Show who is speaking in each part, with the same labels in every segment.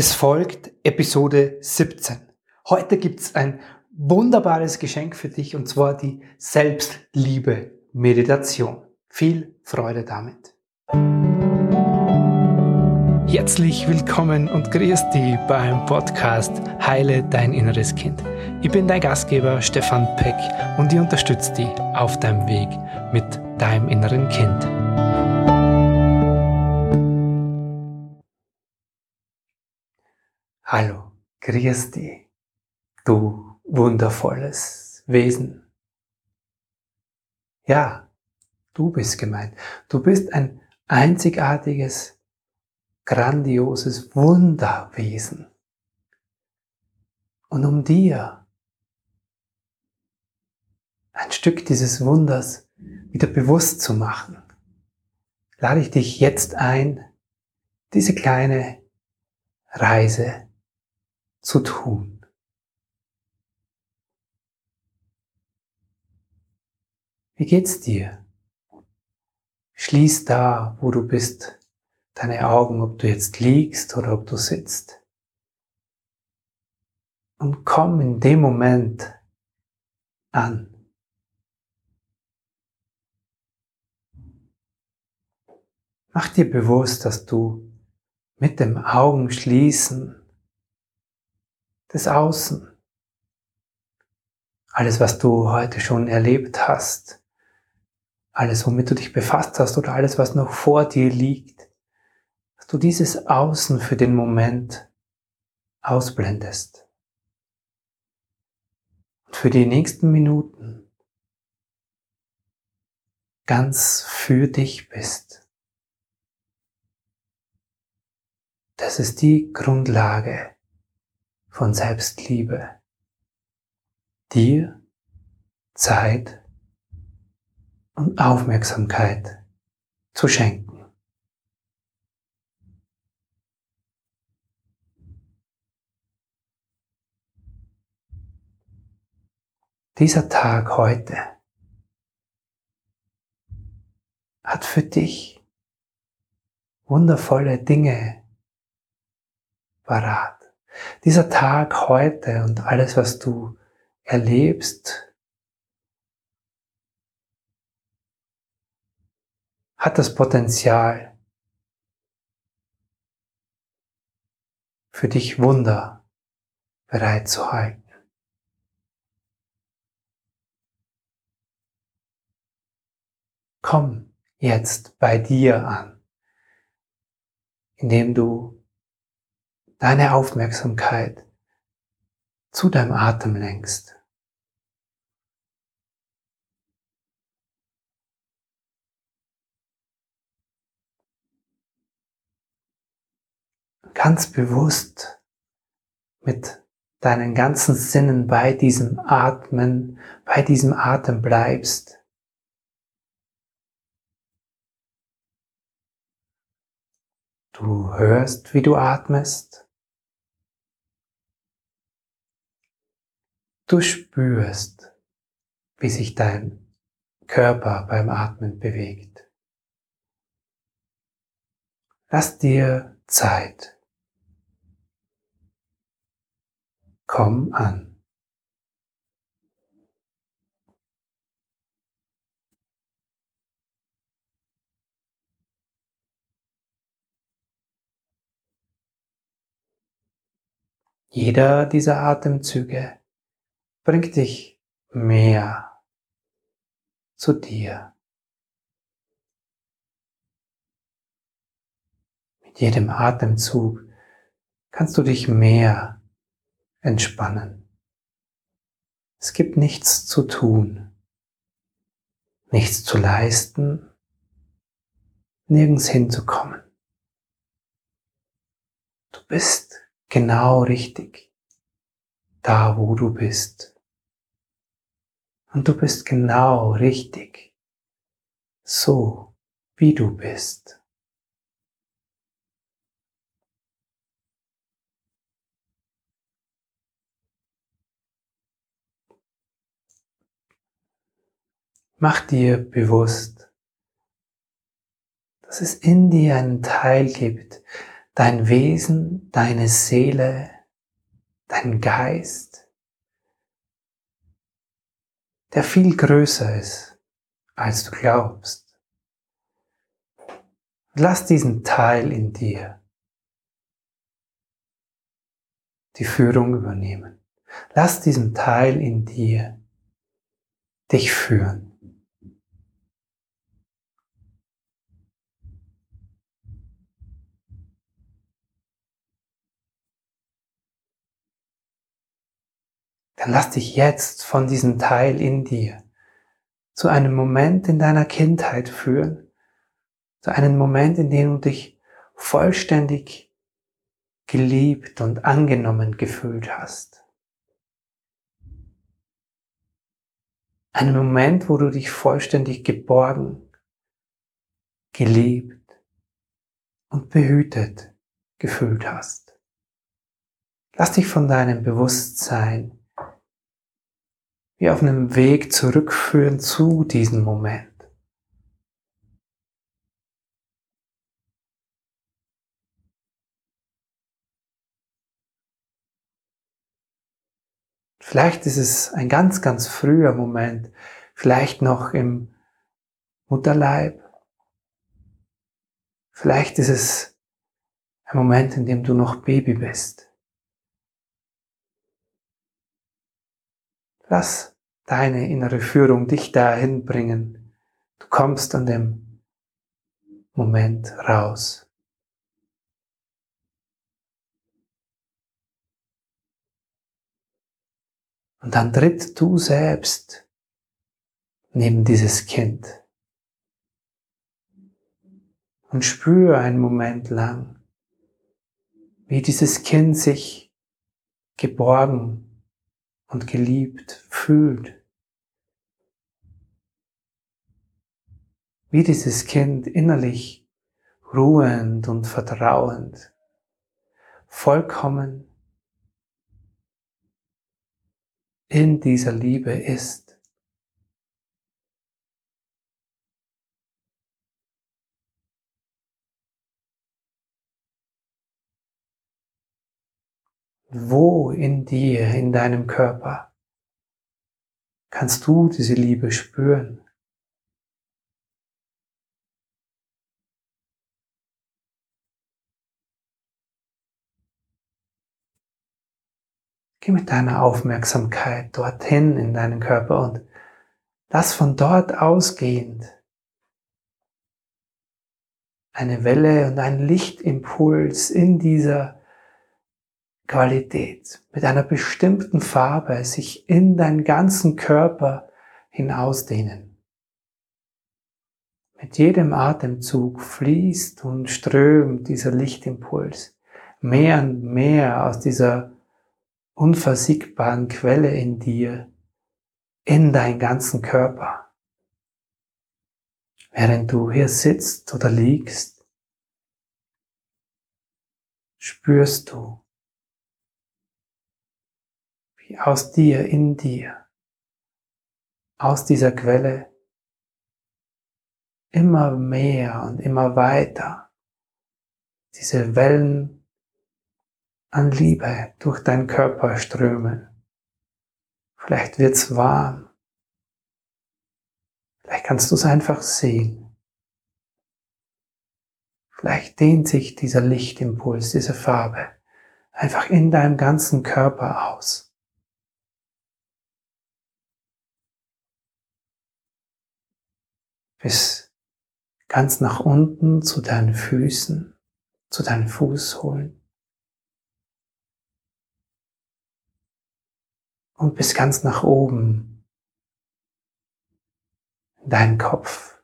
Speaker 1: Es folgt Episode 17. Heute gibt's ein wunderbares Geschenk für dich und zwar die Selbstliebe-Meditation. Viel Freude damit. Herzlich willkommen und grüß dich beim Podcast Heile dein inneres Kind. Ich bin dein Gastgeber Stefan Peck und ich unterstütze dich auf deinem Weg mit deinem inneren Kind. Hallo, grüß dich, du wundervolles Wesen. Ja, du bist gemeint. Du bist ein einzigartiges, grandioses Wunderwesen. Und um dir ein Stück dieses Wunders wieder bewusst zu machen, lade ich dich jetzt ein, diese kleine Reise zu tun. Wie geht's dir? Schließ da, wo du bist, deine Augen, ob du jetzt liegst oder ob du sitzt. Und komm in dem Moment an. Mach dir bewusst, dass du mit dem Augenschließen des Außen. Alles, was du heute schon erlebt hast, alles, womit du dich befasst hast oder alles, was noch vor dir liegt, dass du dieses Außen für den Moment ausblendest. Und für die nächsten Minuten ganz für dich bist. Das ist die Grundlage von Selbstliebe, dir Zeit und Aufmerksamkeit zu schenken. Dieser Tag heute hat für dich wundervolle Dinge parat. Dieser Tag heute und alles, was du erlebst, hat das Potenzial, für dich Wunder bereitzuhalten. Komm jetzt bei dir an, indem du deine Aufmerksamkeit zu deinem Atem lenkst. Ganz bewusst mit deinen ganzen Sinnen bei diesem Atmen, bei diesem Atem bleibst. Du hörst, wie du atmest. Du spürst, wie sich dein Körper beim Atmen bewegt. Lass dir Zeit. Komm an. Jeder dieser Atemzüge bringt dich mehr zu dir. Mit jedem Atemzug kannst du dich mehr entspannen. Es gibt nichts zu tun, nichts zu leisten, nirgends hinzukommen. Du bist genau richtig, da wo du bist. Und du bist genau richtig, so wie du bist. Mach dir bewusst, dass es in dir einen Teil gibt, dein Wesen, deine Seele, dein Geist, der viel größer ist, als du glaubst. Lass diesen Teil in dir die Führung übernehmen. Lass diesen Teil in dir dich führen. Dann lass dich jetzt von diesem Teil in dir zu einem Moment in deiner Kindheit führen, zu einem Moment, in dem du dich vollständig geliebt und angenommen gefühlt hast. Einen Moment, wo du dich vollständig geborgen, geliebt und behütet gefühlt hast. Lass dich von deinem Bewusstsein wie auf einem Weg zurückführen zu diesem Moment. Vielleicht ist es ein ganz, ganz früher Moment, vielleicht noch im Mutterleib. Vielleicht ist es ein Moment, in dem du noch Baby bist. Lass deine innere Führung dich dahin bringen. Du kommst an dem Moment raus. Und dann tritt du selbst neben dieses Kind und spüre einen Moment lang, wie dieses Kind sich geborgen und geliebt fühlt. Wie dieses Kind innerlich ruhend und vertrauend, vollkommen in dieser Liebe ist. Wo in dir, in deinem Körper, kannst du diese Liebe spüren? Geh mit deiner Aufmerksamkeit dorthin in deinen Körper und lass von dort ausgehend eine Welle und einen Lichtimpuls in dieser Qualität, mit einer bestimmten Farbe sich in deinen ganzen Körper hinausdehnen. Mit jedem Atemzug fließt und strömt dieser Lichtimpuls mehr und mehr aus dieser unversiegbaren Quelle in dir in deinen ganzen Körper. Während du hier sitzt oder liegst, spürst du, aus dir, in dir, aus dieser Quelle immer mehr und immer weiter diese Wellen an Liebe durch deinen Körper strömen. Vielleicht wird's warm. Vielleicht kannst du es einfach sehen. Vielleicht dehnt sich dieser Lichtimpuls, diese Farbe einfach in deinem ganzen Körper aus. Bis ganz nach unten zu deinen Füßen, zu deinen Fußsohlen und bis ganz nach oben in deinen Kopf,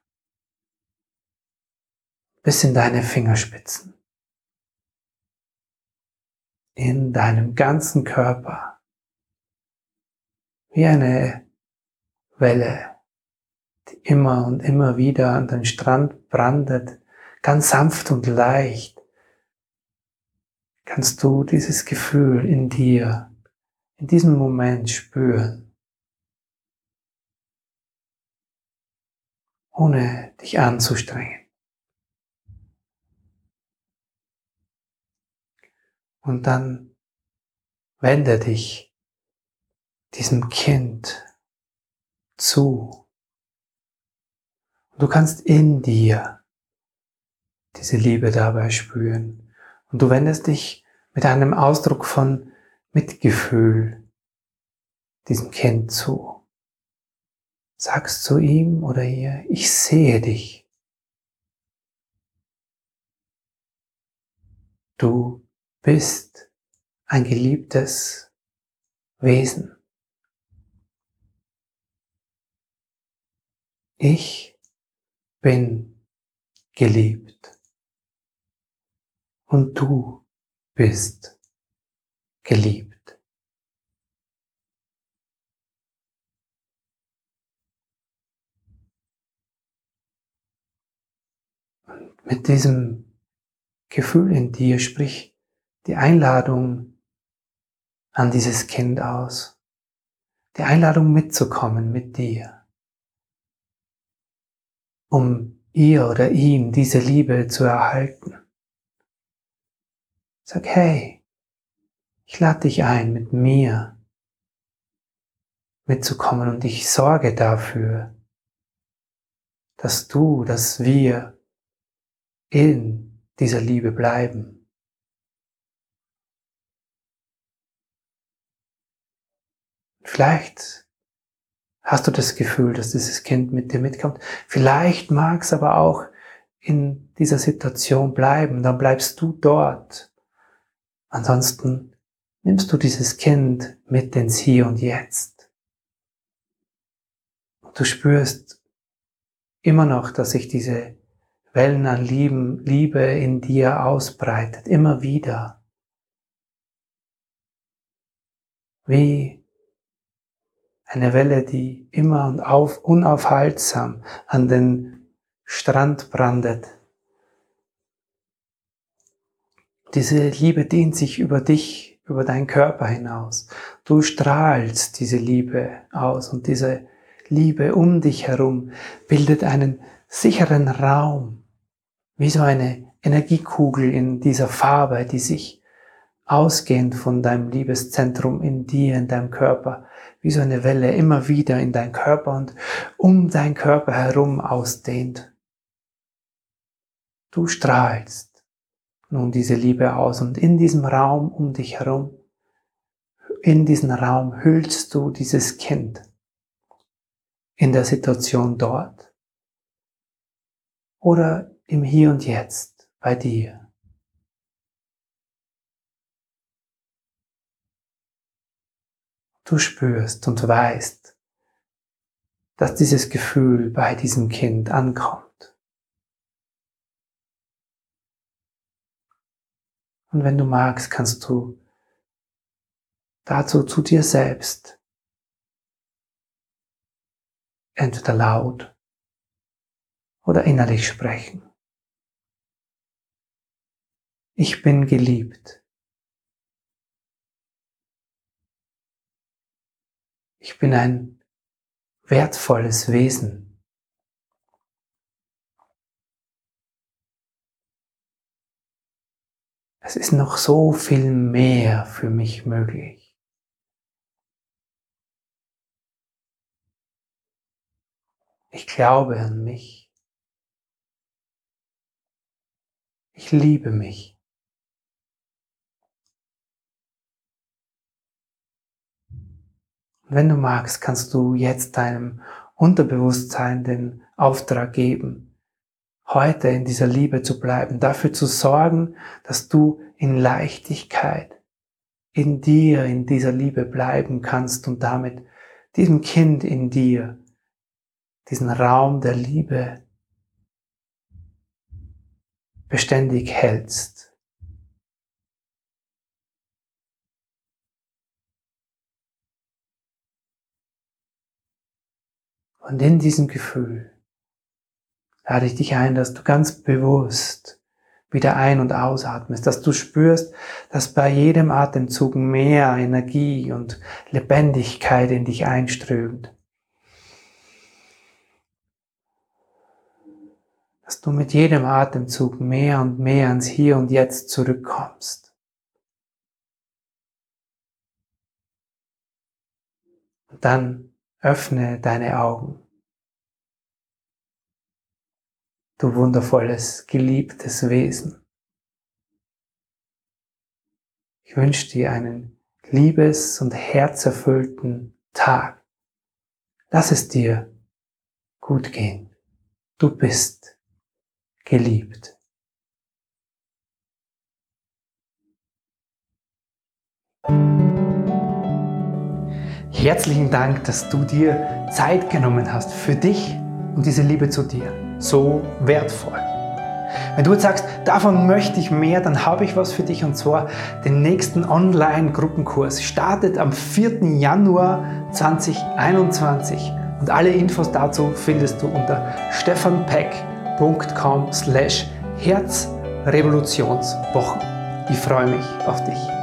Speaker 1: bis in deine Fingerspitzen, in deinem ganzen Körper, wie eine Welle die immer und immer wieder an den Strand brandet, ganz sanft und leicht, kannst du dieses Gefühl in dir, in diesem Moment spüren, ohne dich anzustrengen. Und dann wende dich diesem Kind zu. Du kannst in dir diese Liebe dabei spüren. Und du wendest dich mit einem Ausdruck von Mitgefühl diesem Kind zu. Sagst zu ihm oder ihr, ich sehe dich. Du bist ein geliebtes Wesen. Ich bin geliebt und du bist geliebt. Und mit diesem Gefühl in dir sprich die Einladung an dieses Kind aus. Die Einladung mitzukommen mit dir, um ihr oder ihm diese Liebe zu erhalten. Sag, hey, ich lade dich ein, mit mir mitzukommen und ich sorge dafür, dass du, dass wir in dieser Liebe bleiben. Vielleicht hast du das Gefühl, dass dieses Kind mit dir mitkommt. Vielleicht mag es aber auch in dieser Situation bleiben. Dann bleibst du dort. Ansonsten nimmst du dieses Kind mit ins Hier und Jetzt. Und du spürst immer noch, dass sich diese Wellen an Lieben, Liebe in dir ausbreitet, immer wieder. Wie eine Welle, die immer und auf, unaufhaltsam an den Strand brandet. Diese Liebe dehnt sich über dich, über deinen Körper hinaus. Du strahlst diese Liebe aus und diese Liebe um dich herum bildet einen sicheren Raum, wie so eine Energiekugel in dieser Farbe, die sich ausgehend von deinem Liebeszentrum in dir, in deinem Körper, wie so eine Welle immer wieder in dein Körper und um dein Körper herum ausdehnt. Du strahlst nun diese Liebe aus und in diesem Raum um dich herum, in diesen Raum hüllst du dieses Kind in der Situation dort oder im Hier und Jetzt bei dir. Du spürst und weißt, dass dieses Gefühl bei diesem Kind ankommt. Und wenn du magst, kannst du dazu zu dir selbst entweder laut oder innerlich sprechen. Ich bin geliebt. Ich bin ein wertvolles Wesen. Es ist noch so viel mehr für mich möglich. Ich glaube an mich. Ich liebe mich. Wenn du magst, kannst du jetzt deinem Unterbewusstsein den Auftrag geben, heute in dieser Liebe zu bleiben, dafür zu sorgen, dass du in Leichtigkeit in dir, in dieser Liebe bleiben kannst und damit diesem Kind in dir, diesen Raum der Liebe beständig hältst. Und in diesem Gefühl lade ich dich ein, dass du ganz bewusst wieder ein- und ausatmest, dass du spürst, dass bei jedem Atemzug mehr Energie und Lebendigkeit in dich einströmt. Dass du mit jedem Atemzug mehr und mehr ans Hier und Jetzt zurückkommst. Und dann öffne deine Augen. Du wundervolles, geliebtes Wesen. Ich wünsche dir einen liebes- und herzerfüllten Tag. Lass es dir gut gehen. Du bist geliebt. Herzlichen Dank, dass du dir Zeit genommen hast für dich und diese Liebe zu dir. So wertvoll. Wenn du jetzt sagst, davon möchte ich mehr, dann habe ich was für dich und zwar den nächsten Online-Gruppenkurs. Startet am 4. Januar 2021 und alle Infos dazu findest du unter stefanpeck.com slash Herzrevolutionswochen. Ich freue mich auf dich.